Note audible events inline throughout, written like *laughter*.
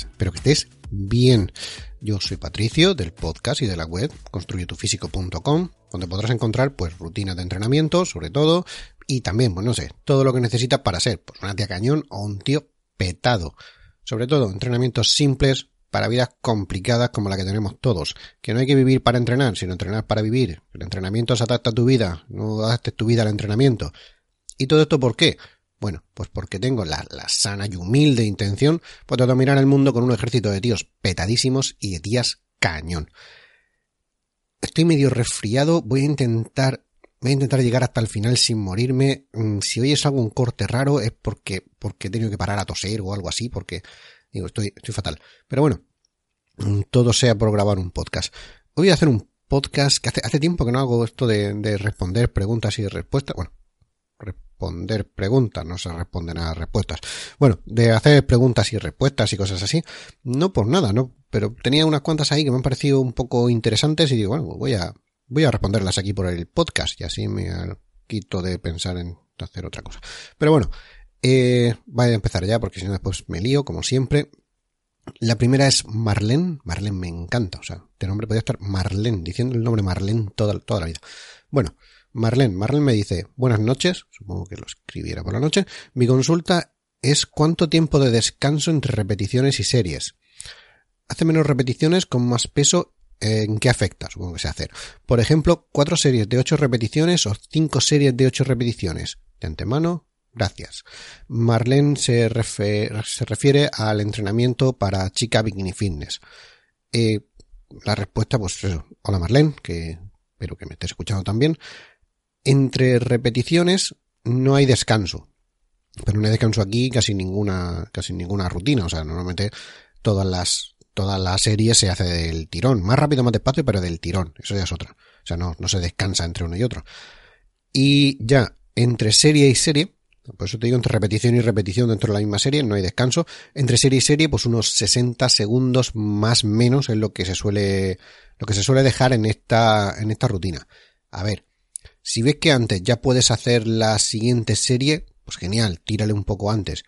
Espero que estés bien. Yo soy Patricio del podcast y de la web construyetufísico.com, donde podrás encontrar pues rutinas de entrenamiento, sobre todo, y también, pues no sé, todo lo que necesitas para ser pues una tía cañón o un tío petado. Sobre todo, entrenamientos simples para vidas complicadas como la que tenemos todos. Que no hay que vivir para entrenar, sino entrenar para vivir. El entrenamiento se adapta a tu vida, no adaptes tu vida al entrenamiento. ¿Y todo esto por qué? Bueno, pues porque tengo la, sana y humilde intención pues, de dominar el mundo con un ejército de tíos petadísimos y de tías cañón. Estoy medio resfriado, voy a intentar voy a intentar llegar hasta el final sin morirme. Mm, si oyes algún corte raro es porque, porque he tenido que parar a toser o algo así, porque digo, estoy, estoy fatal. Pero bueno, mm, todo sea por grabar un podcast. Hoy voy a hacer un podcast que hace, hace tiempo que no hago esto de, de responder preguntas y respuestas. Bueno, responder preguntas, no se responden a respuestas. Bueno, de hacer preguntas y respuestas y cosas así, no por nada, ¿no? Pero tenía unas cuantas ahí que me han parecido un poco interesantes y digo, bueno, voy a, voy a responderlas aquí por el podcast y así me quito de pensar en hacer otra cosa. Pero bueno, eh, voy a empezar ya porque si no después me lío, como siempre. La primera es Marlene. Marlene me encanta. O sea, este nombre podría estar Marlene, diciendo el nombre Marlene toda, toda la vida. Bueno, Marlene. Marlene me dice, buenas noches, supongo que lo escribiera por la noche. Mi consulta es cuánto tiempo de descanso entre repeticiones y series. Hace menos repeticiones con más peso ¿En qué afecta? Supongo que se hacer. Por ejemplo, cuatro series de ocho repeticiones o cinco series de ocho repeticiones. De antemano, gracias. Marlene se, refiere al entrenamiento para chica bikini fitness. Eh, la respuesta, pues. Hola Marlene, que espero que me estés escuchando también entre repeticiones no hay descanso. Pero no hay descanso aquí casi ninguna, casi ninguna rutina. O sea, normalmente todas las, todas las series se hace del tirón. Más rápido, más despacio, pero del tirón. Eso ya es otra. O sea, no, no se descansa entre uno y otro. Y ya, entre serie y serie, por eso te digo, entre repetición y repetición dentro de la misma serie, no hay descanso. Entre serie y serie, pues unos 60 segundos más menos es lo que se suele, lo que se suele dejar en esta, en esta rutina. A ver, si ves que antes ya puedes hacer la siguiente serie, pues genial, tírale un poco antes.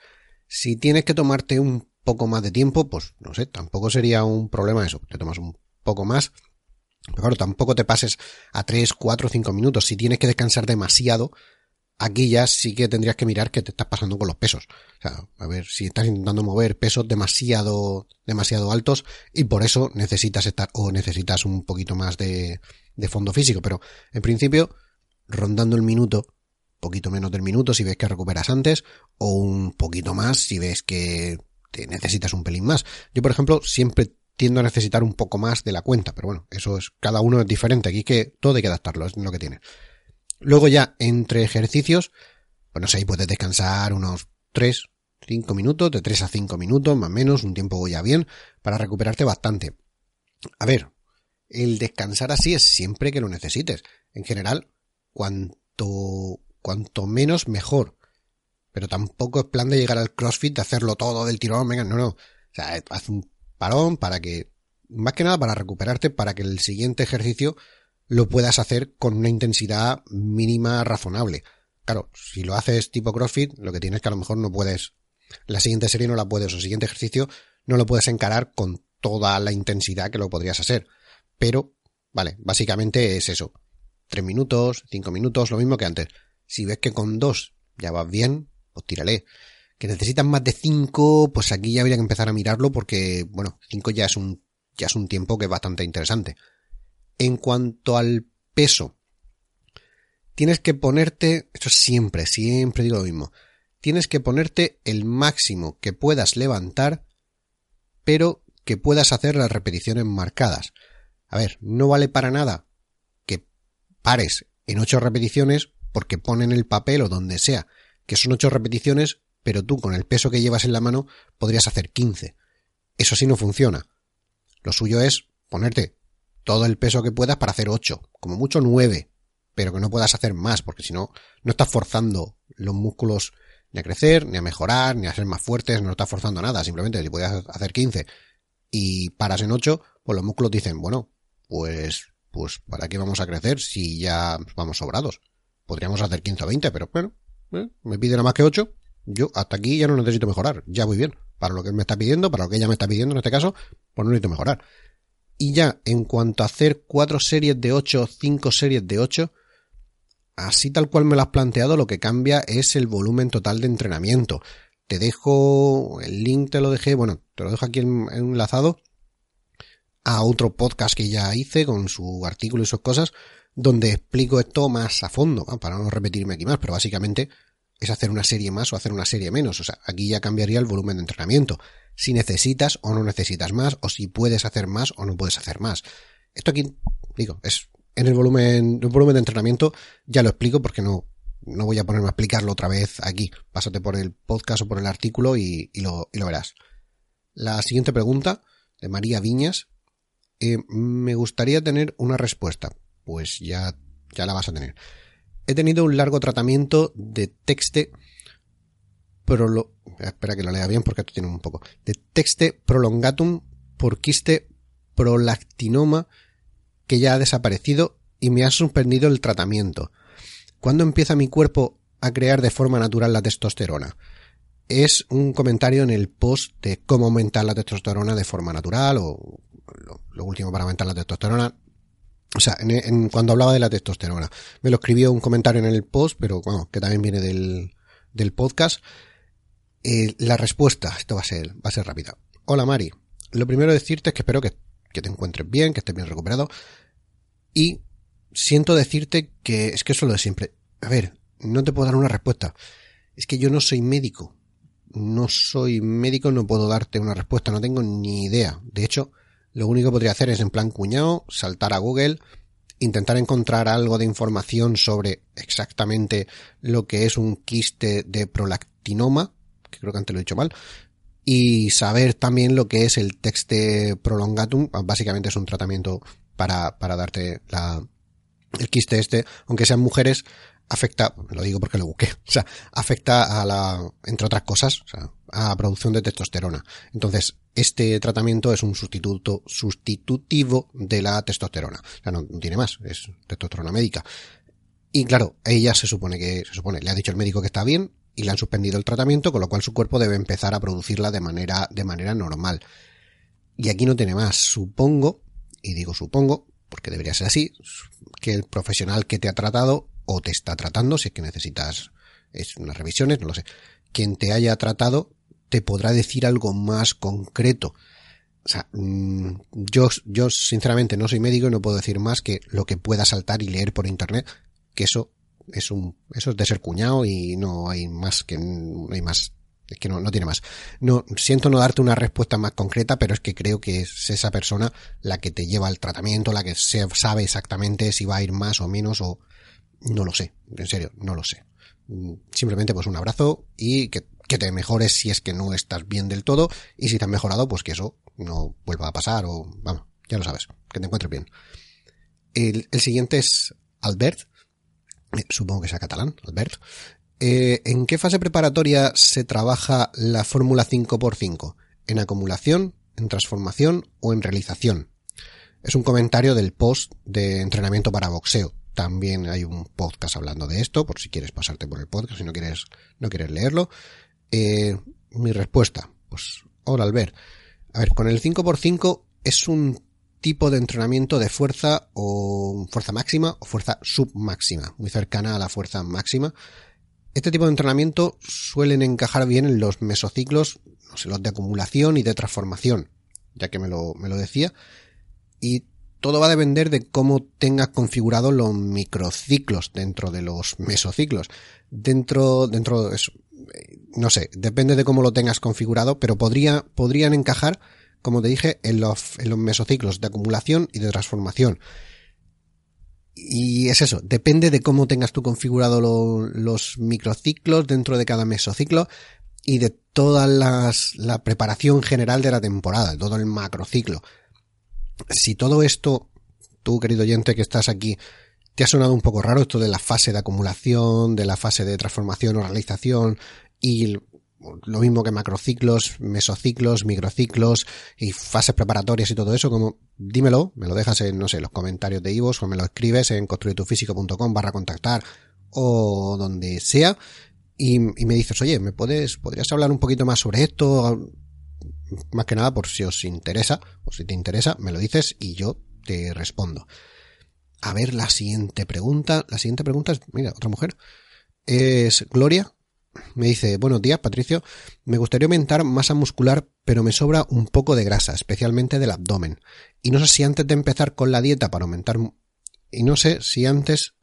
Si tienes que tomarte un poco más de tiempo, pues no sé, tampoco sería un problema eso. Te tomas un poco más. Pero claro, tampoco te pases a 3, 4, 5 minutos. Si tienes que descansar demasiado, aquí ya sí que tendrías que mirar qué te estás pasando con los pesos. O sea, a ver si estás intentando mover pesos demasiado, demasiado altos y por eso necesitas estar o necesitas un poquito más de, de fondo físico. Pero en principio, rondando el minuto, poquito menos del minuto si ves que recuperas antes, o un poquito más si ves que te necesitas un pelín más. Yo, por ejemplo, siempre tiendo a necesitar un poco más de la cuenta, pero bueno, eso es, cada uno es diferente, aquí que todo hay que adaptarlo, es lo que tiene. Luego ya, entre ejercicios, pues no sé, ahí puedes descansar unos 3, 5 minutos, de 3 a 5 minutos, más o menos, un tiempo ya bien, para recuperarte bastante. A ver, el descansar así es siempre que lo necesites. En general, cuanto, cuanto menos mejor. Pero tampoco es plan de llegar al CrossFit de hacerlo todo del tirón, venga, no, no. O sea, haz un parón para que, más que nada para recuperarte, para que el siguiente ejercicio lo puedas hacer con una intensidad mínima razonable. Claro, si lo haces tipo CrossFit, lo que tienes que a lo mejor no puedes, la siguiente serie no la puedes, o el siguiente ejercicio no lo puedes encarar con toda la intensidad que lo podrías hacer. Pero, vale, básicamente es eso tres minutos, cinco minutos, lo mismo que antes. Si ves que con dos ya vas bien, pues tírale. Que necesitas más de cinco, pues aquí ya habría que empezar a mirarlo porque, bueno, cinco ya es un, ya es un tiempo que es bastante interesante. En cuanto al peso, tienes que ponerte, esto siempre, siempre digo lo mismo, tienes que ponerte el máximo que puedas levantar, pero que puedas hacer las repeticiones marcadas. A ver, no vale para nada pares en ocho repeticiones porque ponen el papel o donde sea que son ocho repeticiones, pero tú con el peso que llevas en la mano podrías hacer 15. Eso sí no funciona. Lo suyo es ponerte todo el peso que puedas para hacer ocho, como mucho nueve, pero que no puedas hacer más, porque si no, no estás forzando los músculos ni a crecer, ni a mejorar, ni a ser más fuertes, no estás forzando nada, simplemente si puedes hacer 15 y paras en 8, pues los músculos dicen, bueno, pues pues ¿para qué vamos a crecer si ya vamos sobrados? Podríamos hacer 15 o 20, pero bueno, ¿eh? me pide nada más que 8, yo hasta aquí ya no necesito mejorar, ya voy bien. para lo que me está pidiendo, para lo que ella me está pidiendo en este caso, pues no necesito mejorar. Y ya, en cuanto a hacer cuatro series de ocho, cinco series de ocho, así tal cual me lo has planteado, lo que cambia es el volumen total de entrenamiento. Te dejo, el link te lo dejé, bueno, te lo dejo aquí enlazado a otro podcast que ya hice con su artículo y sus cosas, donde explico esto más a fondo, para no repetirme aquí más, pero básicamente es hacer una serie más o hacer una serie menos. O sea, aquí ya cambiaría el volumen de entrenamiento. Si necesitas o no necesitas más, o si puedes hacer más o no puedes hacer más. Esto aquí, digo, es en el volumen, el volumen de entrenamiento, ya lo explico porque no, no voy a ponerme a explicarlo otra vez aquí. Pásate por el podcast o por el artículo y, lo, y lo verás. La siguiente pregunta, de María Viñas. Eh, me gustaría tener una respuesta. Pues ya, ya la vas a tener he tenido un largo tratamiento de texte prolo espera que lo lea bien porque esto tiene un poco de texte prolongatum por quiste prolactinoma que ya ha desaparecido y me ha suspendido el tratamiento. ¿Cuándo empieza mi cuerpo a crear de forma natural la testosterona? Es un comentario en el post de cómo aumentar la testosterona de forma natural o lo, último para aumentar la testosterona o sea, en, cuando hablaba de la testosterona. Me lo escribió un comentario en el post, pero bueno, que también viene del, del podcast. Eh, la respuesta, esto va a ser, va a ser rápida. Hola Mari, lo primero decirte es que espero que, que te encuentres bien, que estés bien recuperado. Y siento decirte que es que eso lo de siempre. A ver, no te puedo dar una respuesta. Es que yo no soy médico. No soy médico, no puedo darte una respuesta, no tengo ni idea. De hecho, lo único que podría hacer es en plan cuñado, saltar a Google, intentar encontrar algo de información sobre exactamente lo que es un quiste de prolactinoma, que creo que antes lo he dicho mal, y saber también lo que es el texte prolongatum, básicamente es un tratamiento para, para darte la, el quiste este, aunque sean mujeres, afecta, lo digo porque lo busqué, *laughs* o sea, afecta a la, entre otras cosas, o sea, a producción de testosterona. Entonces, este tratamiento es un sustituto, sustitutivo de la testosterona. O sea, no, tiene más, es testosterona médica. Y claro, ella se supone que, se supone, le ha dicho el médico que está bien y le han suspendido el tratamiento, con lo cual su cuerpo debe empezar a producirla de manera, de manera normal. Y aquí no tiene más. Supongo, y digo supongo, porque debería ser así, que el profesional que te ha tratado o te está tratando, si es que necesitas es unas revisiones, no lo sé, quien te haya tratado te podrá decir algo más concreto. O sea, mm, yo, yo sinceramente no soy médico y no puedo decir más que lo que pueda saltar y leer por internet, que eso es un, eso es de ser cuñado y no hay más que, no hay más, es que no, no tiene más. No, siento no darte una respuesta más concreta, pero es que creo que es esa persona la que te lleva al tratamiento, la que sabe exactamente si va a ir más o menos o, no lo sé, en serio, no lo sé. Mm, simplemente pues un abrazo y que, te mejores si es que no estás bien del todo y si te has mejorado pues que eso no vuelva a pasar o vamos, ya lo sabes, que te encuentres bien. El, siguiente es Albert, eh, supongo que sea catalán, Albert. Eh, ¿En qué fase preparatoria se trabaja la fórmula 5x5? ¿En acumulación, en transformación o en realización? Es un comentario del post de entrenamiento para boxeo. También hay un podcast hablando de esto, por si quieres pasarte por el podcast, si no quieres, no quieres leerlo. Eh, mi respuesta, pues, hola Albert. A ver, con el 5x5 es un tipo de entrenamiento de fuerza o fuerza máxima o fuerza submáxima, muy cercana a la fuerza máxima. Este tipo de entrenamiento suelen encajar bien en los mesociclos, no sé, los de acumulación y de transformación, ya que me lo, me lo decía. Y todo va a depender de cómo tengas configurado los microciclos dentro de los mesociclos. Dentro, dentro de eso, no sé, depende de cómo lo tengas configurado, pero podría, podrían encajar, como te dije, en los, en los mesociclos de acumulación y de transformación. Y es eso, depende de cómo tengas tú configurado los microciclos dentro de cada mesociclo y de toda las, la preparación general de la temporada, todo el macrociclo si todo esto, tú querido oyente que estás aquí, te ha sonado un poco raro esto de la fase de acumulación, de la fase de transformación o realización y lo mismo que macrociclos, mesociclos, microciclos y fases preparatorias y todo eso, como dímelo, me lo dejas en, no sé, los comentarios de Ivos o me lo escribes en construyetufísico.com barra contactar o donde sea y, y, me dices, oye, ¿me puedes, podrías hablar un poquito más sobre esto? más que nada por si os interesa, o si te interesa, me lo dices y yo te respondo. A ver, la siguiente pregunta. La siguiente pregunta es, mira, otra mujer. Es Gloria. Me dice, buenos días, Patricio. Me gustaría aumentar masa muscular, pero me sobra un poco de grasa, especialmente del abdomen. Y no sé si antes de empezar con la dieta para aumentar... Y no sé si antes...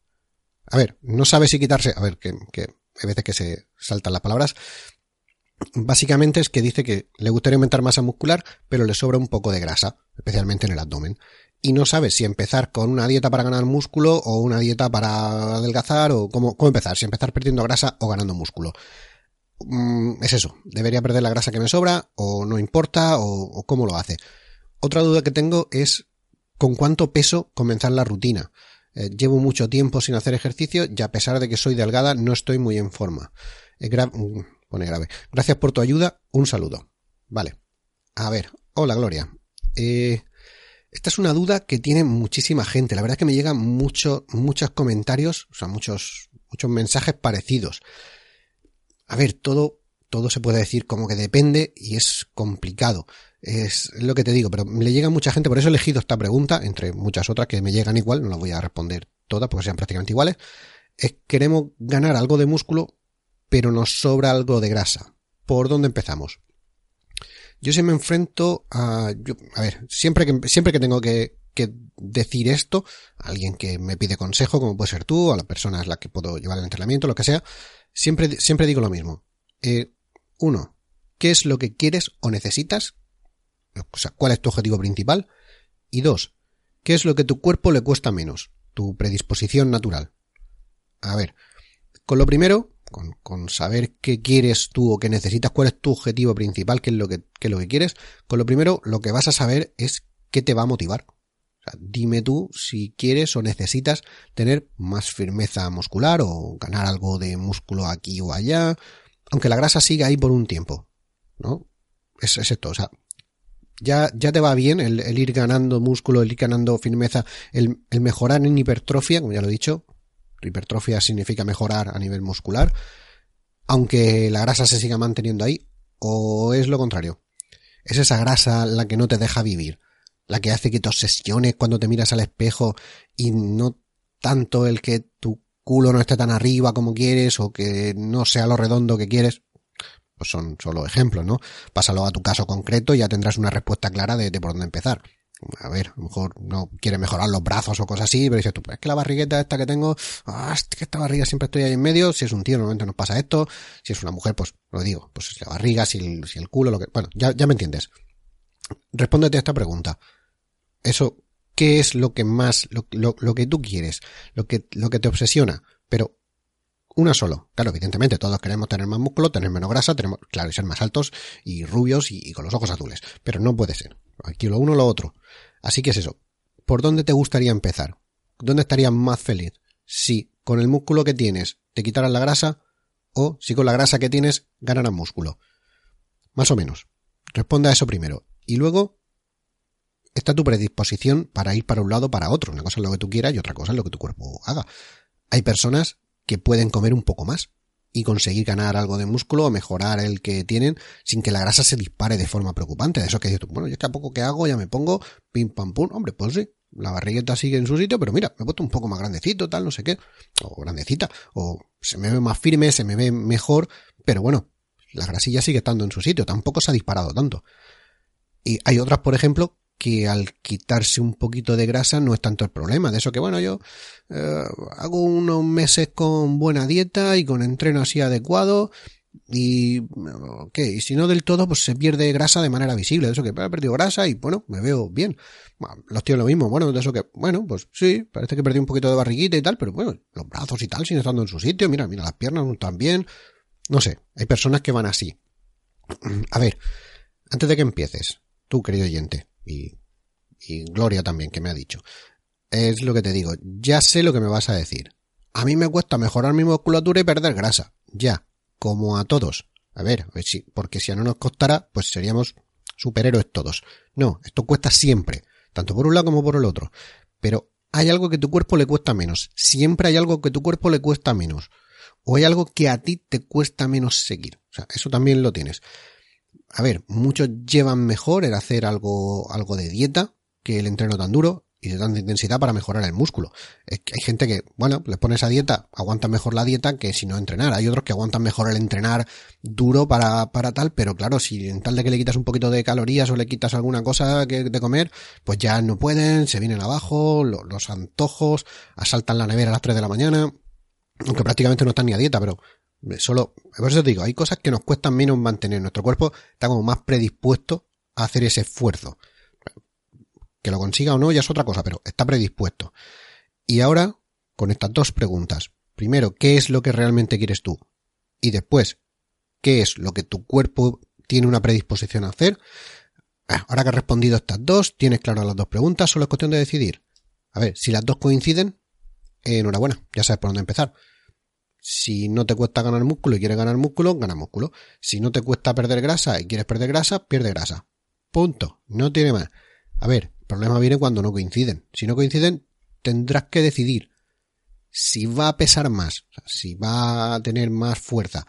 A ver, no sabe si quitarse... A ver, que, que hay veces que se saltan las palabras. Básicamente es que dice que le gustaría aumentar masa muscular, pero le sobra un poco de grasa, especialmente en el abdomen y no sabes si empezar con una dieta para ganar músculo o una dieta para adelgazar o cómo, cómo empezar, si empezar perdiendo grasa o ganando músculo. Mm, es eso, debería perder la grasa que me sobra o no importa o, cómo lo hace. Otra duda que tengo es con cuánto peso comenzar la rutina. Eh, llevo mucho tiempo sin hacer ejercicio y a pesar de que soy delgada no estoy muy en forma. Mm, pone grave. Gracias por tu ayuda. Un saludo. Vale. A ver. Hola Gloria. Eh, esta es una duda que tiene muchísima gente. La verdad es que me llegan muchos, muchos comentarios, o sea, muchos, muchos mensajes parecidos. A ver, todo, todo se puede decir como que depende y es complicado. Es lo que te digo, pero le llega mucha gente, por eso he elegido esta pregunta, entre muchas otras que me llegan igual, no las voy a responder todas porque sean prácticamente iguales. Es queremos ganar algo de músculo, pero nos sobra algo de grasa. ¿Por dónde empezamos? Yo se me enfrento a, a ver, siempre que, siempre que tengo que, que decir esto, a alguien que me pide consejo, como puede ser tú, a la persona a la que puedo llevar el entrenamiento, lo que sea, siempre, siempre digo lo mismo. Eh, uno, ¿qué es lo que quieres o necesitas? O sea, ¿cuál es tu objetivo principal? Y dos, ¿qué es lo que tu cuerpo le cuesta menos? Tu predisposición natural. A ver, con lo primero, con, saber qué quieres tú o qué necesitas, cuál es tu objetivo principal, qué es lo que, qué es lo que quieres, con lo primero lo que vas a saber es qué te va a motivar. O sea, dime tú si quieres o necesitas tener más firmeza muscular o ganar algo de músculo aquí o allá, aunque la grasa siga ahí por un tiempo, ¿no? Es, es esto, o sea, ya, ya te va bien el, el, ir ganando músculo, el ir ganando firmeza, el, el mejorar en hipertrofia, como ya lo he dicho, hipertrofia significa mejorar a nivel muscular, aunque la grasa se siga manteniendo ahí, o es lo contrario. Es esa grasa la que no te deja vivir, la que hace que te obsesiones cuando te miras al espejo y no tanto el que tu culo no esté tan arriba como quieres o que no sea lo redondo que quieres. Pues son solo ejemplos, ¿no? Pásalo a tu caso concreto y ya tendrás una respuesta clara de, de por dónde empezar a ver, a lo mejor no quiere mejorar los brazos o cosas así, pero dices tú, pues es que la barrigueta esta que tengo, ah, es que esta barriga siempre estoy ahí en medio, si es un tío normalmente nos pasa esto, si es una mujer, pues lo digo, pues si la barriga, si el, si el culo, lo que, bueno, ya, ya me entiendes. Respóndete a esta pregunta. Eso, ¿qué es lo que más, lo, lo, lo que tú quieres, lo que, lo que te obsesiona? Pero una solo. Claro, evidentemente todos queremos tener más músculo, tener menos grasa, tenemos, claro, y ser más altos y rubios y, con los ojos azules. Pero no puede ser. Aquí lo uno lo otro. Así que es eso. ¿Por dónde te gustaría empezar? ¿Dónde estarías más feliz? Si con el músculo que tienes te quitaran la grasa o si con la grasa que tienes ganaras músculo. Más o menos. Responde a eso primero. Y luego está tu predisposición para ir para un lado o para otro. Una cosa es lo que tú quieras y otra cosa es lo que tu cuerpo haga. Hay personas que pueden comer un poco más y conseguir ganar algo de músculo o mejorar el que tienen sin que la grasa se dispare de forma preocupante. De eso que dices bueno, yo es que a poco que hago ya me pongo pim pam pum, hombre, pues sí, la barrigueta sigue en su sitio, pero mira, me he puesto un poco más grandecito, tal, no sé qué, o grandecita, o se me ve más firme, se me ve mejor, pero bueno, la grasilla sigue estando en su sitio, tampoco se ha disparado tanto. Y hay otras, por ejemplo, que al quitarse un poquito de grasa no es tanto el problema. De eso que, bueno, yo eh, hago unos meses con buena dieta y con entreno así adecuado y, ¿qué? Y si no del todo, pues se pierde grasa de manera visible. De eso que he perdido grasa y, bueno, me veo bien. los tíos lo mismo. Bueno, de eso que, bueno, pues sí, parece que perdí un poquito de barriguita y tal, pero bueno, los brazos y tal siguen estando en su sitio. Mira, mira, las piernas bien. No sé, hay personas que van así. A ver, antes de que empieces, tú, querido oyente, y, Gloria también, que me ha dicho. Es lo que te digo, ya sé lo que me vas a decir. A mí me cuesta mejorar mi musculatura y perder grasa. Ya, como a todos. A ver, porque si a no nos costara, pues seríamos superhéroes todos. No, esto cuesta siempre, tanto por un lado como por el otro. Pero hay algo que tu cuerpo le cuesta menos. Siempre hay algo que tu cuerpo le cuesta menos. O hay algo que a ti te cuesta menos seguir. O sea, eso también lo tienes a ver, muchos llevan mejor el hacer algo, algo de dieta que el entreno tan duro y de tanta intensidad para mejorar el músculo. Es que hay gente que, bueno, les pones a dieta, aguantan mejor la dieta que si no entrenar. Hay otros que aguantan mejor el entrenar duro para, para tal, pero claro, si en tal de que le quitas un poquito de calorías o le quitas alguna cosa que, de comer, pues ya no pueden, se vienen abajo, los antojos, asaltan la nevera a las 3 de la mañana, aunque prácticamente no están ni a dieta, pero solo, por eso te digo, hay cosas que nos cuestan menos mantener. Nuestro cuerpo está como más predispuesto a hacer ese esfuerzo. Que lo consiga o no ya es otra cosa, pero está predispuesto. Y ahora, con estas dos preguntas. Primero, ¿qué es lo que realmente quieres tú? Y después, ¿qué es lo que tu cuerpo tiene una predisposición a hacer? Ah, ahora que has respondido estas dos, tienes claras las dos preguntas, solo es cuestión de decidir. A ver, si las dos coinciden, enhorabuena, ya sabes por dónde empezar. Si no te cuesta ganar músculo y quieres ganar músculo, gana músculo. Si no te cuesta perder grasa y quieres perder grasa, pierde grasa. Punto. No tiene más. A ver, problema viene cuando no coinciden. Si no coinciden, tendrás que decidir si va a pesar más, si va a tener más fuerza,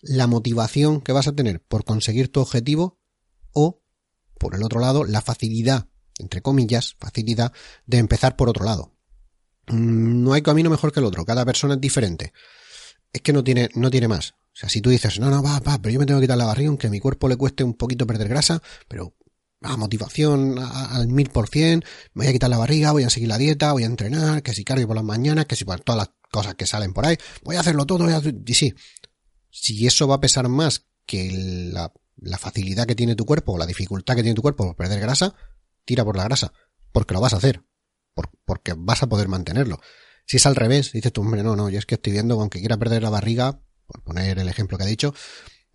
la motivación que vas a tener por conseguir tu objetivo o, por el otro lado, la facilidad, entre comillas, facilidad de empezar por otro lado. Mm, no hay camino mejor que el otro, cada persona es diferente. Es que no tiene, no tiene más. O sea, si tú dices, no, no, va, va, pero yo me tengo que quitar la barriga, aunque a mi cuerpo le cueste un poquito perder grasa, pero a motivación al mil por cien, me voy a quitar la barriga, voy a seguir la dieta, voy a entrenar, que si cargo por las mañanas, que si por todas las cosas que salen por ahí, voy a hacerlo todo, y sí, si eso va a pesar más que la, la facilidad que tiene tu cuerpo, o la dificultad que tiene tu cuerpo por perder grasa, tira por la grasa, porque lo vas a hacer, porque vas a poder mantenerlo. Si es al revés, dices tú, hombre, no, no, yo es que estoy viendo, aunque quiera perder la barriga, por poner el ejemplo que he dicho,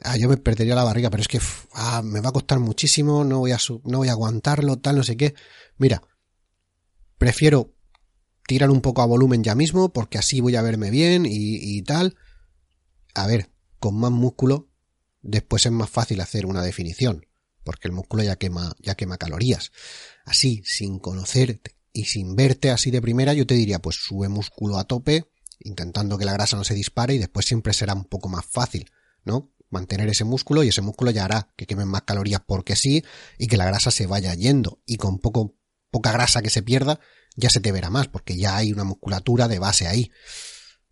ah, yo me perdería la barriga, pero es que ah, me va a costar muchísimo, no voy a, no voy a aguantarlo, tal, no sé qué. Mira, prefiero tirar un poco a volumen ya mismo, porque así voy a verme bien y, y tal. A ver, con más músculo, después es más fácil hacer una definición, porque el músculo ya quema, ya quema calorías. Así, sin conocerte y sin verte así de primera, yo te diría, pues sube músculo a tope, intentando que la grasa no se dispare y después siempre será un poco más fácil, ¿no? mantener ese músculo y ese músculo ya hará que quemen más calorías porque sí y que la grasa se vaya yendo y con poco poca grasa que se pierda ya se te verá más porque ya hay una musculatura de base ahí.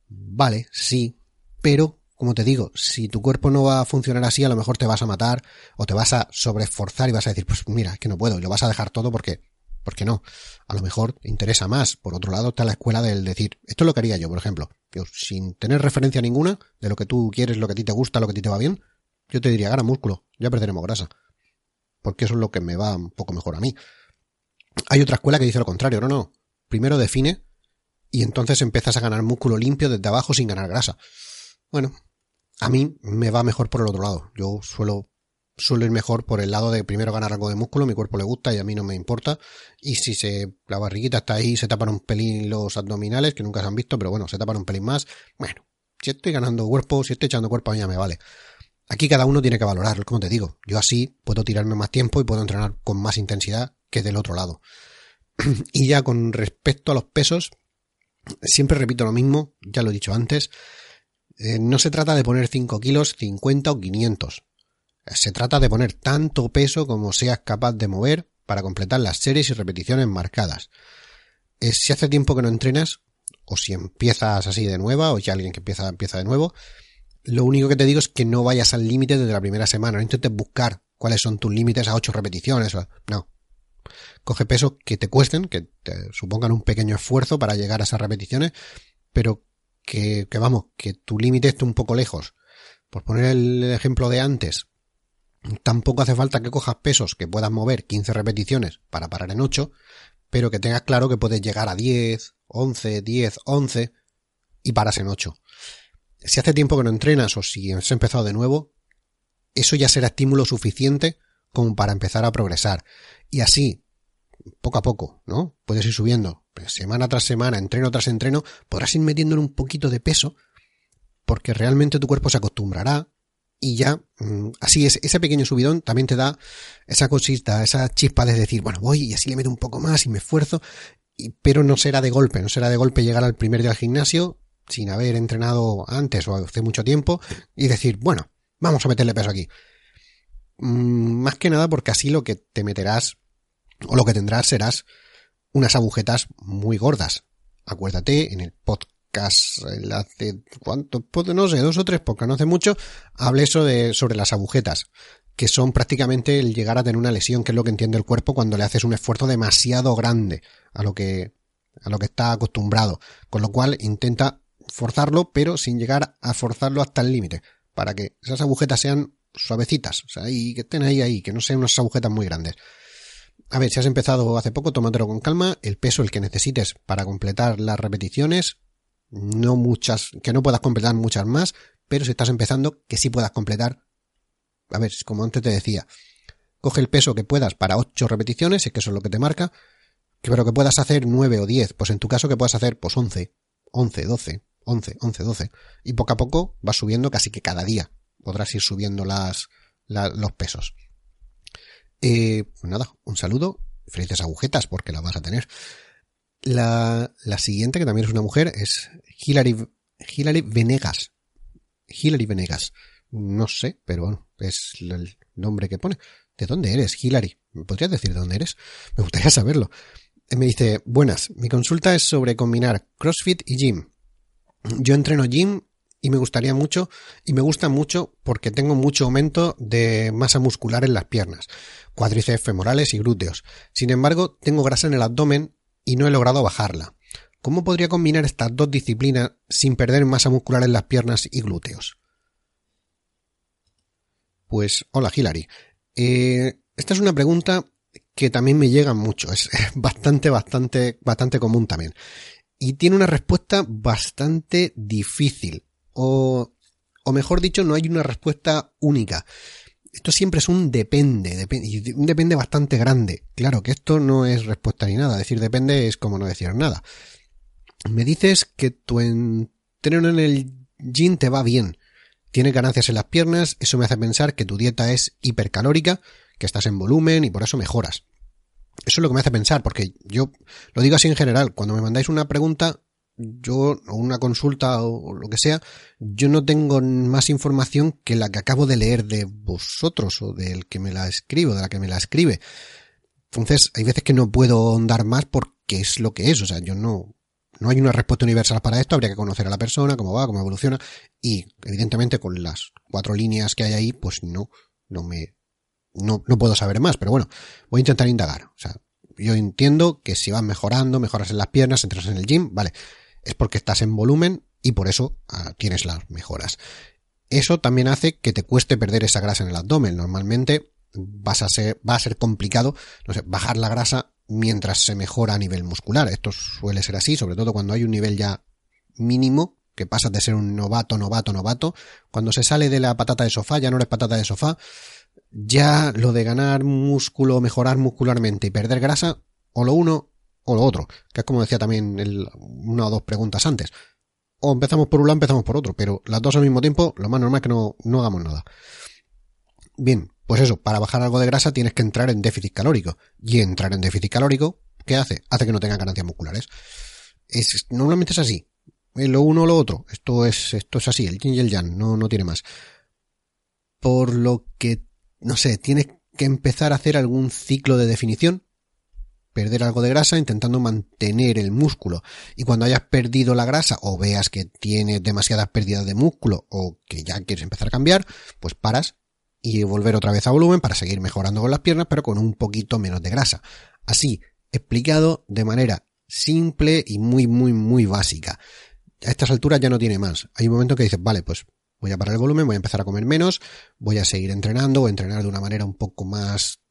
Vale, sí, pero como te digo, si tu cuerpo no va a funcionar así, a lo mejor te vas a matar o te vas a sobreesforzar y vas a decir, pues mira, es que no puedo, lo vas a dejar todo porque ¿Por qué no? A lo mejor te interesa más. Por otro lado está la escuela del decir, esto es lo que haría yo, por ejemplo. Yo, sin tener referencia ninguna de lo que tú quieres, lo que a ti te gusta, lo que a ti te va bien, yo te diría, gana músculo, ya perderemos grasa. Porque eso es lo que me va un poco mejor a mí. Hay otra escuela que dice lo contrario, no, no. Primero define y entonces empiezas a ganar músculo limpio desde abajo sin ganar grasa. Bueno, a mí me va mejor por el otro lado. Yo suelo suelo ir mejor por el lado de primero ganar algo de músculo, mi cuerpo le gusta y a mí no me importa. Y si se, la barriguita está ahí, se tapan un pelín los abdominales, que nunca se han visto, pero bueno, se tapan un pelín más. Bueno, si estoy ganando cuerpo, si estoy echando cuerpo, a mí ya me vale. Aquí cada uno tiene que valorar, como te digo. Yo así puedo tirarme más tiempo y puedo entrenar con más intensidad que del otro lado. *clears throat* y ya con respecto a los pesos, siempre repito lo mismo, ya lo he dicho antes. Eh, no se trata de poner 5 kilos, 50 o 500 se trata de poner tanto peso como seas capaz de mover para completar las series y repeticiones marcadas. Si hace tiempo que no entrenas, o si empiezas así de nueva, o si alguien que empieza, empieza de nuevo, lo único que te digo es que no vayas al límite desde la primera semana. No intentes buscar cuáles son tus límites a ocho repeticiones. No. Coge pesos que te cuesten, que te supongan un pequeño esfuerzo para llegar a esas repeticiones, pero que, que vamos, que tu límite esté un poco lejos. Por poner el ejemplo de antes, Tampoco hace falta que cojas pesos que puedas mover 15 repeticiones para parar en 8, pero que tengas claro que puedes llegar a 10, 11, 10, 11 y paras en 8. Si hace tiempo que no entrenas o si has empezado de nuevo, eso ya será estímulo suficiente como para empezar a progresar. Y así, poco a poco, ¿no? Puedes ir subiendo, semana tras semana, entreno tras entreno, podrás ir metiéndole un poquito de peso, porque realmente tu cuerpo se acostumbrará y ya, mm, así es, ese pequeño subidón también te da esa cosita, esa chispa de decir, bueno, voy y así le meto un poco más y me esfuerzo, pero no será de golpe, no será de golpe llegar al primer día al gimnasio sin haber entrenado antes o hace mucho tiempo y decir, bueno, vamos a meterle peso aquí. Mm, más que nada porque así lo que te meterás o lo que tendrás serás unas agujetas muy gordas. Acuérdate, en el podcast, hace, ¿cuánto? Pues no sé, dos o tres porque no hace mucho, hablé sobre, sobre las agujetas, que son prácticamente el llegar a tener una lesión, que es lo que entiende el cuerpo cuando le haces un esfuerzo demasiado grande a lo que, a lo que está acostumbrado. Con lo cual intenta forzarlo, pero sin llegar a forzarlo hasta el límite, para que esas agujetas sean suavecitas, o sea, y que estén ahí, ahí, que no sean unas agujetas muy grandes. A ver, si has empezado hace poco, tómatelo con calma, el peso, el que necesites para completar las repeticiones, no muchas, que no puedas completar muchas más, pero si estás empezando, que sí puedas completar, a ver, como antes te decía, coge el peso que puedas para 8 repeticiones, es que eso es lo que te marca, pero que puedas hacer 9 o 10, pues en tu caso que puedas hacer pues 11, 11, 12, 11, 11, 12, y poco a poco vas subiendo casi que cada día, podrás ir subiendo las, los pesos. Eh, pues nada, un saludo, felices agujetas porque las vas a tener. La, siguiente, que también es una mujer, es Hilary, Hilary Venegas. Hilary Venegas. No sé, pero bueno, es el nombre que pone. ¿De dónde eres, Hilary? ¿Me podrías decir de dónde eres? Me gustaría saberlo. Me dice, buenas, mi consulta es sobre combinar CrossFit y gym. Yo entreno gym y me gustaría mucho y me gusta mucho porque tengo mucho aumento de masa muscular en las piernas, cuádriceps femorales y glúteos. Sin embargo, tengo grasa en el abdomen y no he logrado bajarla. ¿Cómo podría combinar estas dos disciplinas sin perder masa muscular en las piernas y glúteos? Pues hola Hilary. Eh, esta es una pregunta que también me llega mucho, es *laughs* bastante, bastante, bastante común también. Y tiene una respuesta bastante difícil o, o mejor dicho, no hay una respuesta única. Esto siempre es un depende, depende, un depende bastante grande. Claro que esto no es respuesta ni nada. Decir depende es como no decir nada. Me dices que tu entreno en el gym te va bien. Tienes ganancias en las piernas, eso me hace pensar que tu dieta es hipercalórica, que estás en volumen y por eso mejoras. Eso es lo que me hace pensar, porque yo lo digo así en general. Cuando me mandáis una pregunta, yo, o una consulta o, lo que sea, yo no tengo más información que la que acabo de leer de vosotros o del que me la escribo, de la que me la escribe. Entonces, hay veces que no puedo ahondar más porque es lo que es, o sea, yo no, no hay una respuesta universal para esto, habría que conocer a la persona, cómo va, cómo evoluciona, y evidentemente con las cuatro líneas que hay ahí, pues no, no me, no, no puedo saber más, pero bueno, voy a intentar indagar, o sea, yo entiendo que si vas mejorando, mejoras en las piernas, entras en el gym, vale, es porque estás en volumen y por eso ah, tienes las mejoras. Eso también hace que te cueste perder esa grasa en el abdomen. Normalmente vas a ser, va a ser complicado, no sé, bajar la grasa mientras se mejora a nivel muscular. Esto suele ser así, sobre todo cuando hay un nivel ya mínimo, que pasas de ser un novato, novato, novato. Cuando se sale de la patata de sofá, ya no eres patata de sofá. Ya lo de ganar músculo, mejorar muscularmente y perder grasa, o lo uno o lo otro, que es como decía también el, una o dos preguntas antes. O empezamos por un lado, empezamos por otro, pero las dos al mismo tiempo, lo más normal es que no, no hagamos nada. Bien, pues eso, para bajar algo de grasa tienes que entrar en déficit calórico. Y entrar en déficit calórico, ¿qué hace? Hace que no tenga ganancias musculares. Es, normalmente es así. Lo uno o lo otro. Esto es, esto es así, el yin y el yang, no, no tiene más. Por lo que, no sé, tienes que empezar a hacer algún ciclo de definición perder algo de grasa intentando mantener el músculo. Y cuando hayas perdido la grasa o veas que tienes demasiadas pérdidas de músculo o que ya quieres empezar a cambiar, pues paras y volver otra vez a volumen para seguir mejorando con las piernas, pero con un poquito menos de grasa. Así, explicado de manera simple y muy, muy, muy básica. A estas alturas ya no tiene más. Hay un momento que dices, vale, pues voy a parar el volumen, voy a empezar a comer menos, voy a seguir entrenando o entrenar de una manera un poco más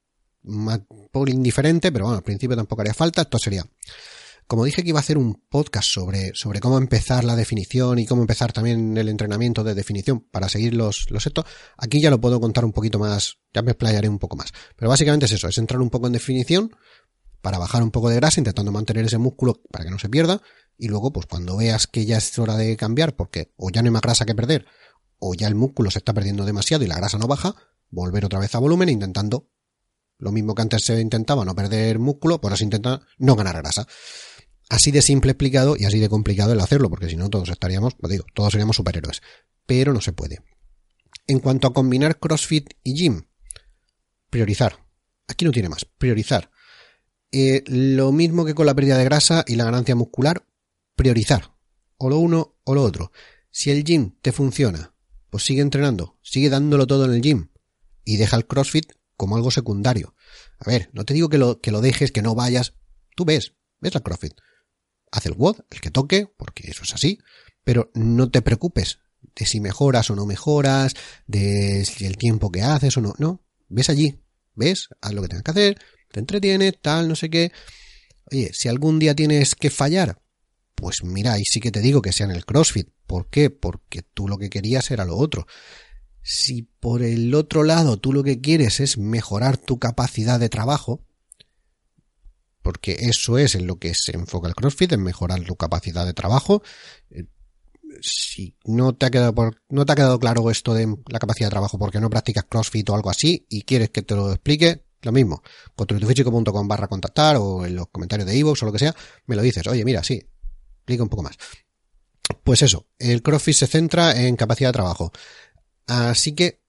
por indiferente, pero bueno, al principio tampoco haría falta. Esto sería, como dije que iba a hacer un podcast sobre, sobre cómo empezar la definición y cómo empezar también el entrenamiento de definición para seguir los, los estos, aquí ya lo puedo contar un poquito más, ya me explayaré un poco más. Pero básicamente es eso, es entrar un poco en definición para bajar un poco de grasa, intentando mantener ese músculo para que no se pierda, y luego, pues cuando veas que ya es hora de cambiar, porque o ya no hay más grasa que perder, o ya el músculo se está perdiendo demasiado y la grasa no baja, volver otra vez a volumen intentando lo mismo que antes se intentaba no perder músculo, pues ahora se intenta no ganar grasa. Así de simple explicado y así de complicado el hacerlo, porque si no todos estaríamos, pues digo, todos seríamos superhéroes. Pero no se puede. En cuanto a combinar CrossFit y gym, priorizar. Aquí no tiene más, priorizar. Eh, lo mismo que con la pérdida de grasa y la ganancia muscular, priorizar. O lo uno o lo otro. Si el gym te funciona, pues sigue entrenando, sigue dándolo todo en el gym y deja el CrossFit como algo secundario. A ver, no te digo que lo, que lo dejes, que no vayas. Tú ves, ves la CrossFit. Haz el WOD, el que toque, porque eso es así, pero no te preocupes de si mejoras o no mejoras, de si el tiempo que haces o no. No, ves allí, ves, haz lo que tengas que hacer, te entretiene, tal, no sé qué. Oye, si algún día tienes que fallar, pues mira, ahí sí que te digo que sea en el CrossFit. ¿Por qué? Porque tú lo que querías era lo otro. Si por el otro lado tú lo que quieres es mejorar tu capacidad de trabajo, porque eso es en lo que se enfoca el CrossFit, en mejorar tu capacidad de trabajo. Eh, si no te ha quedado por, no te ha quedado claro esto de la capacidad de trabajo porque no practicas CrossFit o algo así y quieres que te lo explique, lo mismo. Construytufísico.com barra contactar o en los comentarios de iVoox o lo que sea, me lo dices. Oye, mira, sí, explica un poco más. Pues eso, el CrossFit se centra en capacidad de trabajo. Así que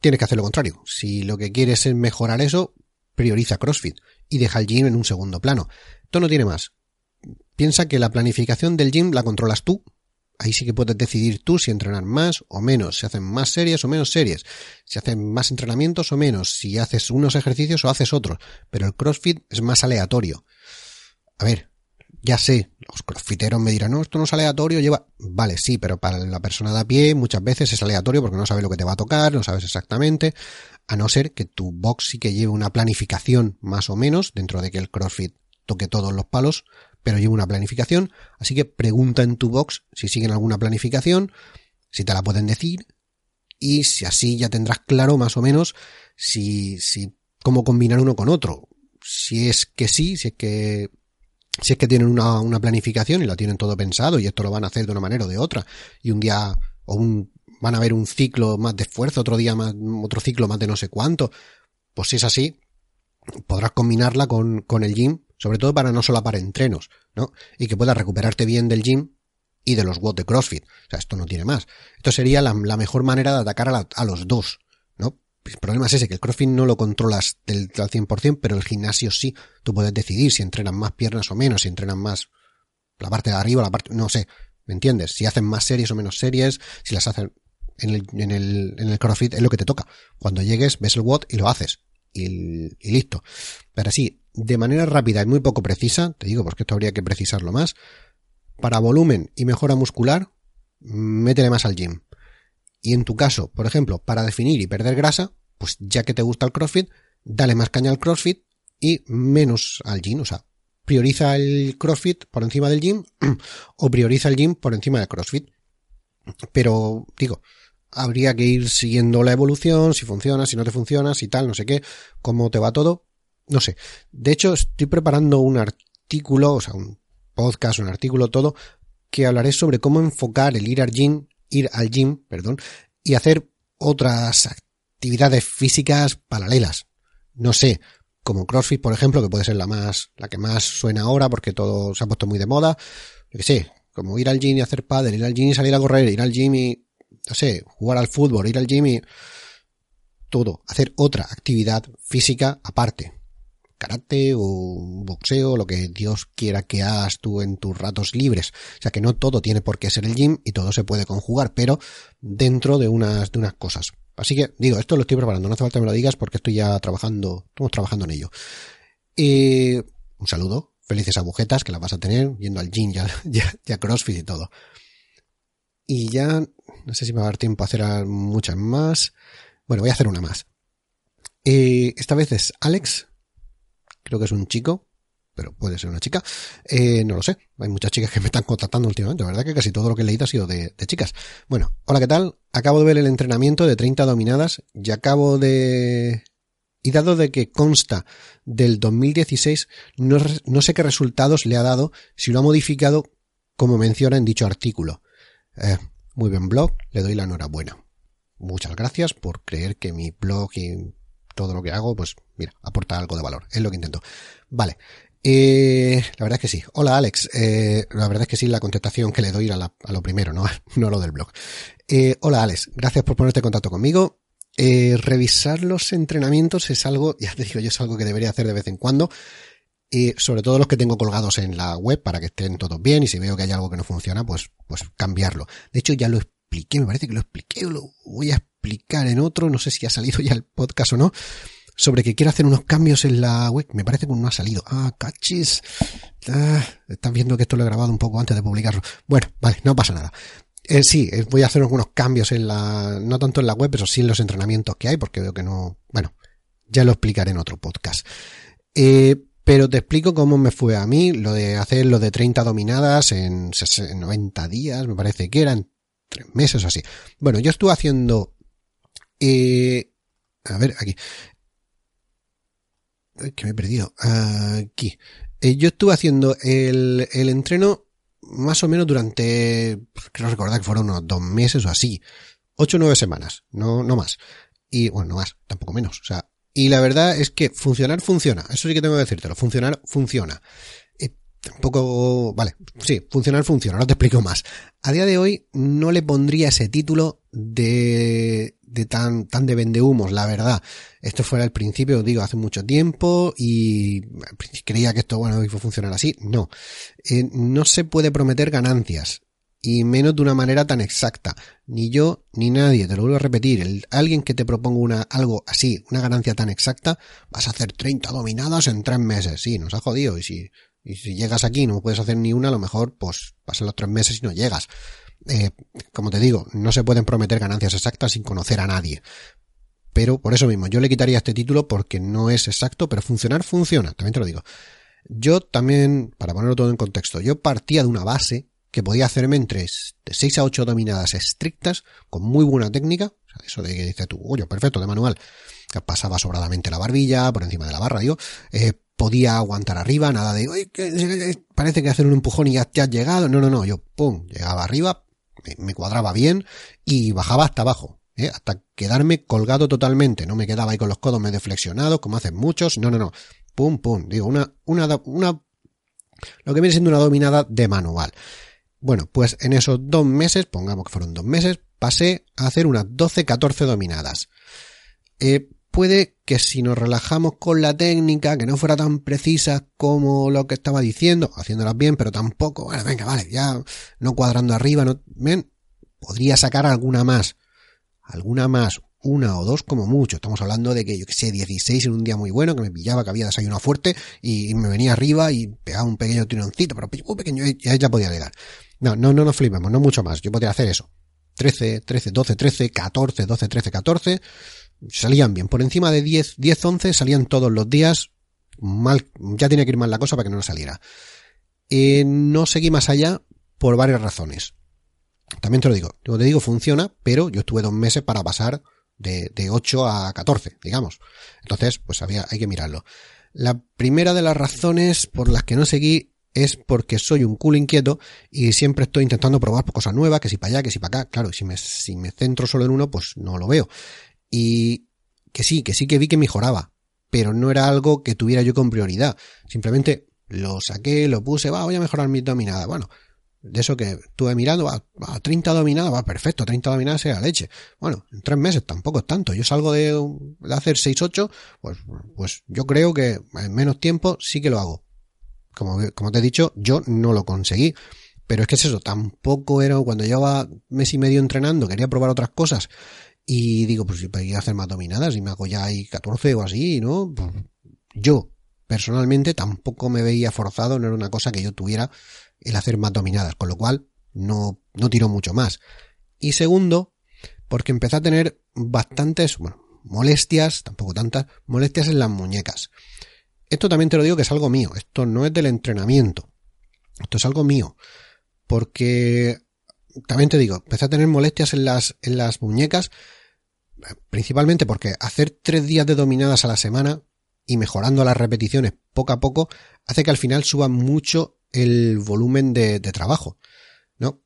tienes que hacer lo contrario. Si lo que quieres es mejorar eso, prioriza CrossFit y deja el gym en un segundo plano. Esto no tiene más. Piensa que la planificación del gym la controlas tú. Ahí sí que puedes decidir tú si entrenar más o menos, si hacen más series o menos series, si hacen más entrenamientos o menos, si haces unos ejercicios o haces otros. Pero el CrossFit es más aleatorio. A ver, ya sé, los crossfiteros me dirán, no, esto no es aleatorio, lleva... Vale, sí, pero para la persona de a pie muchas veces es aleatorio porque no sabe lo que te va a tocar, no sabes exactamente, a no ser que tu box sí que lleve una planificación más o menos, dentro de que el CrossFit toque todos los palos, pero lleve una planificación, así que pregunta en tu box si siguen alguna planificación, si te la pueden decir, y si así ya tendrás claro más o menos si, si, cómo combinar uno con otro. Si es que sí, si es que si es que tienen una, una planificación y la tienen todo pensado y esto lo van a hacer de una manera o de otra y un día o un van a ver un ciclo más de esfuerzo, otro día más, otro ciclo más de no sé cuánto, pues si es así, podrás combinarla con, con el gym, sobre todo para no solo para entrenos, ¿no? Y que puedas recuperarte bien del gym y de los WOD de CrossFit. O sea, esto no tiene más. Esto sería la, mejor manera de atacar a, los dos. El problema es ese, que el CrossFit no lo controlas del, al 100%, pero el gimnasio sí. Tú puedes decidir si entrenan más piernas o menos, si entrenan más la parte de arriba, la parte, no sé, ¿me entiendes? Si hacen más series o menos series, si las hacen en el, en el, en el CrossFit es lo que te toca. Cuando llegues, ves el WOD y lo haces. Y, y listo. Pero sí, de manera rápida y muy poco precisa, te digo porque esto habría que precisarlo más, para volumen y mejora muscular, métele más al gym. Y en tu caso, por ejemplo, para definir y perder grasa, pues ya que te gusta el CrossFit, dale más caña al CrossFit y menos al gym. O sea, prioriza el CrossFit por encima del gym *clears throat* o prioriza el gym por encima del CrossFit. Pero, digo, habría que ir siguiendo la evolución, si funciona, si no te funciona, si tal, no sé qué, cómo te va todo. No sé. De hecho, estoy preparando un artículo, o sea, un podcast, un artículo, todo, que hablaré sobre cómo enfocar el ir al gym ir al gym, perdón, y hacer otras actividades físicas paralelas. No sé, como CrossFit, por ejemplo, que puede ser la más, la que más suena ahora porque todo se ha puesto muy de moda. Yo que sé, como ir al gym y hacer padre, ir al gym y salir a correr, ir al gym y, no sé, jugar al fútbol, ir al gym y todo, hacer otra actividad física aparte karate o boxeo, lo que Dios quiera que hagas tú en tus ratos libres. O sea que no todo tiene por qué ser el gym y todo se puede conjugar, pero dentro de unas, de unas cosas. Así que digo, esto lo estoy preparando, no hace falta que me lo digas porque estoy ya trabajando, estamos trabajando en ello. Y un saludo, felices agujetas que las vas a tener yendo al gym *laughs* ya, ya, crossfit y todo. Y ya, no sé si me va a dar tiempo a hacer muchas más. Bueno, voy a hacer una más. Eh, esta vez es Alex, creo que es un chico, pero puede ser una chica, eh, no lo sé, hay muchas chicas que me están contactando últimamente, la verdad que casi todo lo que he leído ha sido de, chicas. Bueno, hola, ¿qué tal? Acabo de ver el entrenamiento de 30 dominadas y acabo de... Y dado de que consta del 2016, no, no sé qué resultados le ha dado, si lo ha modificado como menciona en dicho artículo. Eh, muy buen blog, le doy la enhorabuena. Muchas gracias por creer que mi blog y todo lo que hago, pues mira, aporta algo de valor. Es lo que intento. Vale. Eh, la verdad es que sí. Hola Alex. Eh, la verdad es que sí, la contestación que le doy a, a lo primero, no, *laughs* no lo del blog. Eh, hola Alex. Gracias por ponerte en contacto conmigo. Eh, revisar los entrenamientos es algo, *laughs* ya te digo yo, es algo que debería hacer de vez en cuando. Y sobre todo los que tengo colgados en la web para que estén todos bien y si veo que hay algo que no funciona, pues, pues cambiarlo. De hecho, ya lo expliqué, me parece que lo expliqué, lo voy a explicar en otro, no sé si ha salido ya el podcast o no, sobre que quiero hacer unos cambios en la web. Me parece que no ha salido. Ah, cachis. Ah, estás viendo que esto lo he grabado un poco antes de publicarlo. Bueno, vale, no pasa nada. Eh, sí, eh, voy a hacer algunos cambios en la, no tanto en la web, pero sí en los entrenamientos que hay, porque veo que no, bueno, ya lo explicaré en otro podcast. Eh, pero te explico cómo me fue a mí lo de hacer lo de 30 dominadas en 90 días, me parece que eran tres meses o así. Bueno, yo estuve haciendo, eh, a ver, aquí, que me he perdido, aquí. yo estuve haciendo el, el entreno más o menos durante, creo recordar que fueron unos dos meses o así. Ocho o nueve semanas, no, no más. Y bueno, no más, tampoco menos. O sea, y la verdad es que funcionar funciona. Eso sí que tengo que decírtelo. Funcionar funciona. Tampoco, vale, sí, funcionar funciona. Ahora te explico más. A día de hoy no le pondría ese título de, de tan, tan de vendehumos, la verdad. Esto fuera el principio, digo, hace mucho tiempo y creía que esto, bueno, iba a funcionar así. No. Eh, no se puede prometer ganancias. Y menos de una manera tan exacta. Ni yo, ni nadie, te lo vuelvo a repetir. El, alguien que te proponga una, algo así, una ganancia tan exacta, vas a hacer 30 dominadas en tres meses. Sí, nos ha jodido. Y si, y si llegas aquí y no puedes hacer ni una, a lo mejor, pues pasan los tres meses y no llegas. Eh, como te digo, no se pueden prometer ganancias exactas sin conocer a nadie. Pero por eso mismo, yo le quitaría este título porque no es exacto, pero funcionar funciona, también te lo digo. Yo también, para ponerlo todo en contexto, yo partía de una base que podía hacerme entre de 6 a 8 dominadas estrictas, con muy buena técnica, o sea, eso de que dice tú, oye, perfecto, de manual, pasaba sobradamente la barbilla, por encima de la barra, digo, eh, podía aguantar arriba, nada de, parece que hacer un empujón y ya, ya has llegado, no, no, no, yo, pum, llegaba arriba, me, cuadraba bien y bajaba hasta abajo, ¿eh? hasta quedarme colgado totalmente. No me quedaba ahí con los codos medio flexionados, como hacen muchos. No, no, no. Pum, pum. Digo, una, una, una, lo que viene siendo una dominada de manual. Bueno, pues en esos dos meses, pongamos que fueron dos meses, pasé a hacer unas 12, 14 dominadas. Eh, puede que si nos relajamos con la técnica, que no fuera tan precisa como lo que estaba diciendo, haciéndolas bien, pero tampoco, bueno, venga, vale, ya no cuadrando arriba, no, ven, podría sacar alguna más, alguna más, una o dos como mucho. Estamos hablando de que, yo que sé, 16 en un día muy bueno, que me pillaba que había desayunado fuerte y me venía arriba y pegaba un pequeño tironcito, pero muy pequeño, ya, ya podía llegar. No, no, no nos flipemos, no mucho más. Yo podría hacer eso. 13, 13, 12, 13, 14, 12, 13, 14 salían bien. Por encima de 10, 10, 11 salían todos los días. Mal, ya tenía que ir mal la cosa para que no saliera. Eh, no seguí más allá por varias razones. También te lo digo, como te digo, funciona, pero yo estuve dos meses para pasar de, de 8 a 14, digamos. Entonces, pues había, hay que mirarlo. La primera de las razones por las que no seguí es porque soy un culo inquieto y siempre estoy intentando probar cosas nuevas, que si para allá, que si para acá. Claro, si me, si me centro solo en uno, pues no lo veo. Y que sí, que sí que vi que mejoraba, pero no era algo que tuviera yo con prioridad. Simplemente lo saqué, lo puse, va, voy a mejorar mi dominada. Bueno, de eso que estuve mirando, va, a 30 dominadas, va perfecto, 30 dominadas sea leche. Bueno, en tres meses tampoco es tanto. Yo salgo de, de hacer 6-8, pues, pues yo creo que en menos tiempo sí que lo hago. Como, como te he dicho, yo no lo conseguí. Pero es que es eso, tampoco era cuando llevaba mes y medio entrenando, quería probar otras cosas y digo, pues si podría hacer más dominadas y me hago ya ahí 14 o así, ¿no? Pues yo, personalmente, tampoco me veía forzado, no era una cosa que yo tuviera el hacer más dominadas, con lo cual no, no tiro mucho más. Y segundo, porque empecé a tener bastantes, molestias, tampoco tantas, molestias en las muñecas. Esto también te lo digo que es algo mío, esto no es del entrenamiento, esto es algo mío, porque también te digo, empecé a tener molestias en las, en las muñecas principalmente porque hacer tres días de dominadas a la semana y mejorando las repeticiones poco a poco hace que al final suba mucho el volumen de, trabajo. ¿No?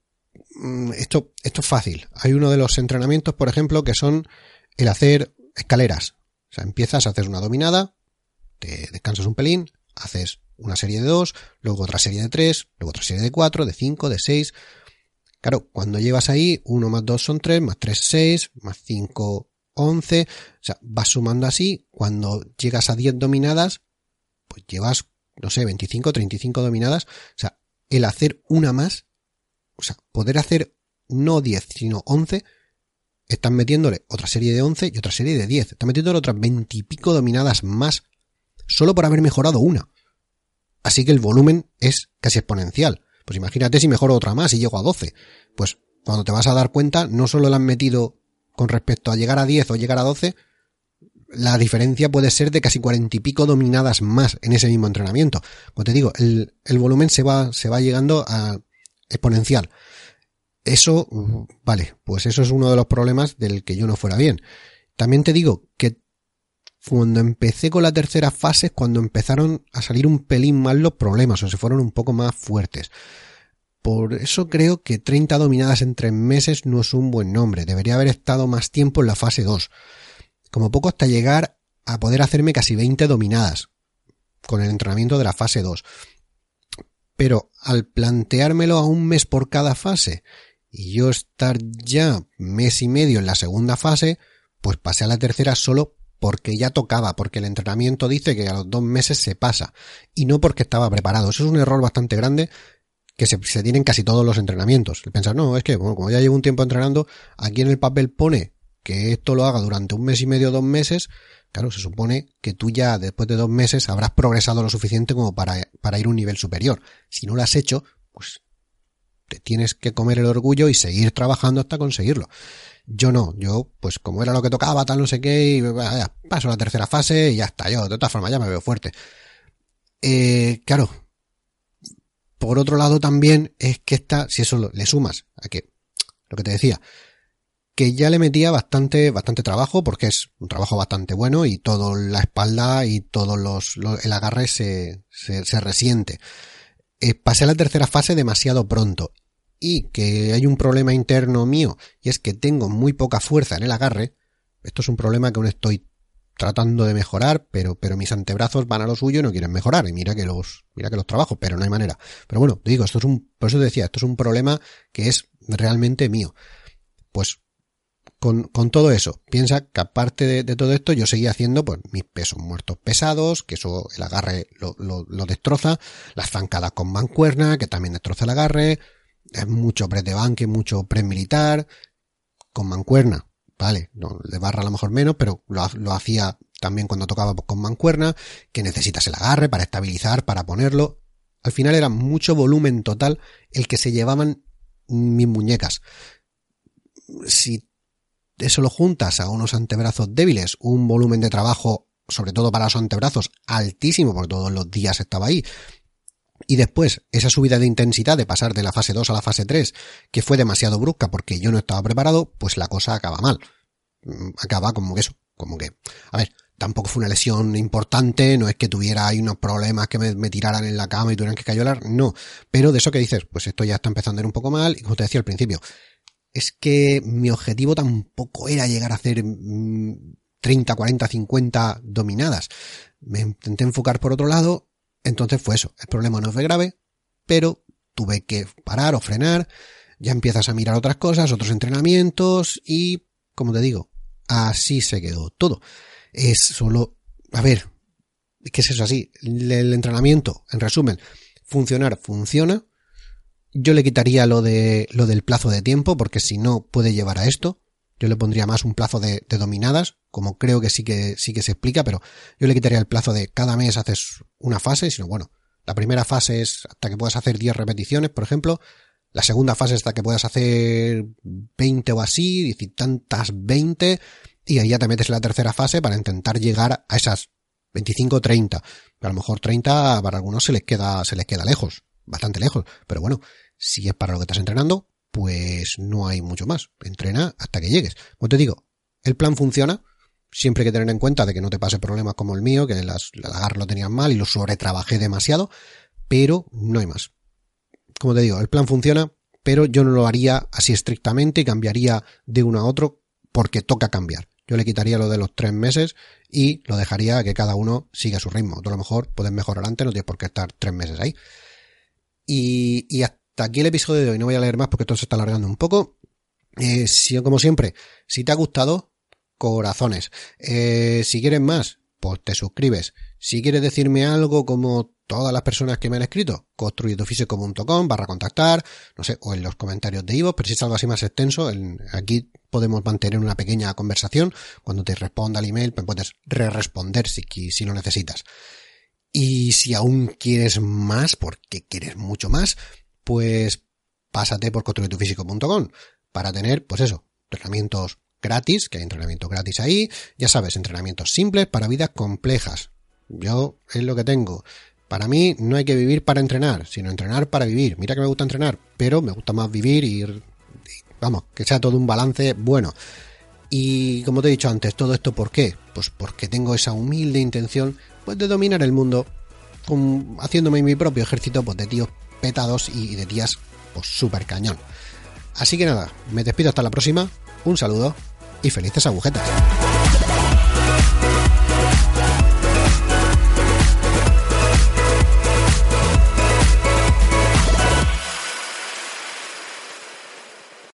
Mm, esto, esto es fácil. Hay uno de los entrenamientos, por ejemplo, que son el hacer escaleras. O sea, empiezas a hacer una dominada, te descansas un pelín, haces una serie de dos, luego otra serie de tres, luego otra serie de cuatro, de cinco, de seis, Claro, cuando llevas ahí, 1 más 2 son 3, más 3, 6, más 5, 11, o sea, vas sumando así, cuando llegas a 10 dominadas, pues llevas, no sé, 25, 35 dominadas, o sea, el hacer una más, o sea, poder hacer no 10, sino 11, están metiéndole otra serie de 11 y otra serie de 10, están metiéndole otras 20 y pico dominadas más, solo por haber mejorado una. Así que el volumen es casi exponencial. Pues imagínate si mejoro otra más y llego a 12. Pues cuando te vas a dar cuenta, no solo le han metido con respecto a llegar a 10 o llegar a 12, la diferencia puede ser de casi cuarenta y pico dominadas más en ese mismo entrenamiento. Como te digo, el, el volumen se va, se va llegando a exponencial. Eso, vale, pues eso es uno de los problemas del que yo no fuera bien. También te digo que cuando empecé con la tercera fase es cuando empezaron a salir un pelín más los problemas o se fueron un poco más fuertes. Por eso creo que 30 dominadas en tres meses no es un buen nombre. Debería haber estado más tiempo en la fase 2. Como poco hasta llegar a poder hacerme casi 20 dominadas con el entrenamiento de la fase 2. Pero al planteármelo a un mes por cada fase y yo estar ya mes y medio en la segunda fase, pues pasé a la tercera solo porque ya tocaba, porque el entrenamiento dice que a los dos meses se pasa y no porque estaba preparado. Eso es un error bastante grande que se, se tienen casi todos los entrenamientos. El pensar, no, es que como ya llevo un tiempo entrenando, aquí en el papel pone que esto lo haga durante un mes y medio, dos meses, claro, se supone que tú ya después de dos meses habrás progresado lo suficiente como para, para ir a un nivel superior. Si no lo has hecho, pues te tienes que comer el orgullo y seguir trabajando hasta conseguirlo. Yo no, yo, pues como era lo que tocaba, tal, no sé qué, y vaya, paso la tercera fase y ya está, yo de todas formas ya me veo fuerte. Eh, claro, por otro lado también es que esta, si eso le sumas a que, lo que te decía, que ya le metía bastante, bastante trabajo porque es un trabajo bastante bueno y todo la espalda y todos los, el agarre se, se, se resiente. Eh, pasé a la tercera fase demasiado pronto y que hay un problema interno mío y es que tengo muy poca fuerza en el agarre. Esto es un problema que aún estoy tratando de mejorar, pero, pero mis antebrazos van a lo suyo y no quieren mejorar. Y mira que los, mira que los trabajo, pero no hay manera. Pero bueno, te digo, esto es un, por eso te decía, esto es un problema que es realmente mío. Pues con, con todo eso, piensa que aparte de, todo esto, yo seguía haciendo pues mis pesos muertos pesados, que eso el agarre lo, lo, lo destroza, las zancadas con mancuerna, que también destroza el agarre, es mucho press de banque, mucho press militar, con mancuerna, vale, no, de barra a lo mejor menos, pero lo, lo hacía también cuando tocaba con mancuerna, que necesitas el agarre para estabilizar, para ponerlo. Al final era mucho volumen total el que se llevaban mis muñecas. Si eso lo juntas a unos antebrazos débiles, un volumen de trabajo, sobre todo para los antebrazos, altísimo, porque todos los días estaba ahí, y después esa subida de intensidad de pasar de la fase 2 a la fase 3, que fue demasiado brusca porque yo no estaba preparado, pues la cosa acaba mal. Mm, acaba como que eso, como que, a ver, tampoco fue una lesión importante, no es que tuviera ahí unos problemas que me, me tiraran en la cama y tuvieran que cayolar, no. Pero de eso que dices, pues esto ya está empezando a ir un poco mal, y como te decía al principio, es que mi objetivo tampoco era llegar a hacer 30, 40, 50 dominadas. Me intenté enfocar por otro lado entonces fue eso. El problema no fue grave, pero tuve que parar o frenar. Ya empiezas a mirar otras cosas, otros entrenamientos y, como te digo, así se quedó todo. Es solo, a ver, ¿qué es eso así? El entrenamiento, en resumen, funcionar funciona. Yo le quitaría lo de lo del plazo de tiempo porque si no puede llevar a esto. Yo le pondría más un plazo de, de, dominadas, como creo que sí que sí que se explica, pero yo le quitaría el plazo de cada mes haces una fase, sino bueno, la primera fase es hasta que puedas hacer 10 repeticiones, por ejemplo, la segunda fase es hasta que puedas hacer 20 o así, y tantas 20, y ahí ya te metes en la tercera fase para intentar llegar a esas 25 30. A lo mejor 30 para algunos se les queda, se les queda lejos, bastante lejos, pero bueno, si es para lo que estás entrenando, pues no hay mucho más. Entrena hasta que llegues. Como te digo, el plan funciona. Siempre hay que tener en cuenta de que no te pase problemas como el mío, que las, el agarre lo tenían mal y lo sobretrabajé demasiado, pero no hay más. Como te digo, el plan funciona, pero yo no lo haría así estrictamente y cambiaría de uno a otro porque toca cambiar. Yo le quitaría lo de los tres meses y lo dejaría que cada uno siga su ritmo. Tú a lo mejor puedes mejorar antes, no tienes por qué estar tres meses ahí. Y, y hasta aquí el episodio de hoy. No voy a leer más porque todo se está alargando un poco. Eh, como siempre, si te ha gustado, corazones. Eh, si quieres más, pues te suscribes. Si quieres decirme algo como todas las personas que me han escrito, construyetufísico.com barra contactar, no sé, o en los comentarios de Ivo, pero si es algo así más extenso, aquí podemos mantener una pequeña conversación. Cuando te responda el email, pues puedes re-responder si, si lo necesitas. Y si aún quieres más, porque quieres mucho más, pues pásate por construyetufísico.com para tener, pues eso, entrenamientos gratis, que hay entrenamientos gratis ahí, ya sabes, entrenamientos simples para vidas complejas. Yo es lo que tengo. Para mí no hay que vivir para entrenar, sino entrenar para vivir. Mira que me gusta entrenar, pero me gusta más vivir y, vamos, que sea todo un balance bueno. Y como te he dicho antes, todo esto ¿por qué? Pues porque tengo esa humilde intención pues, de dominar el mundo haciéndome mi propio ejército pues, de tíos petados y de tías pues súper cañón. Así que nada, me despido hasta la próxima, un saludo y felices agujetas.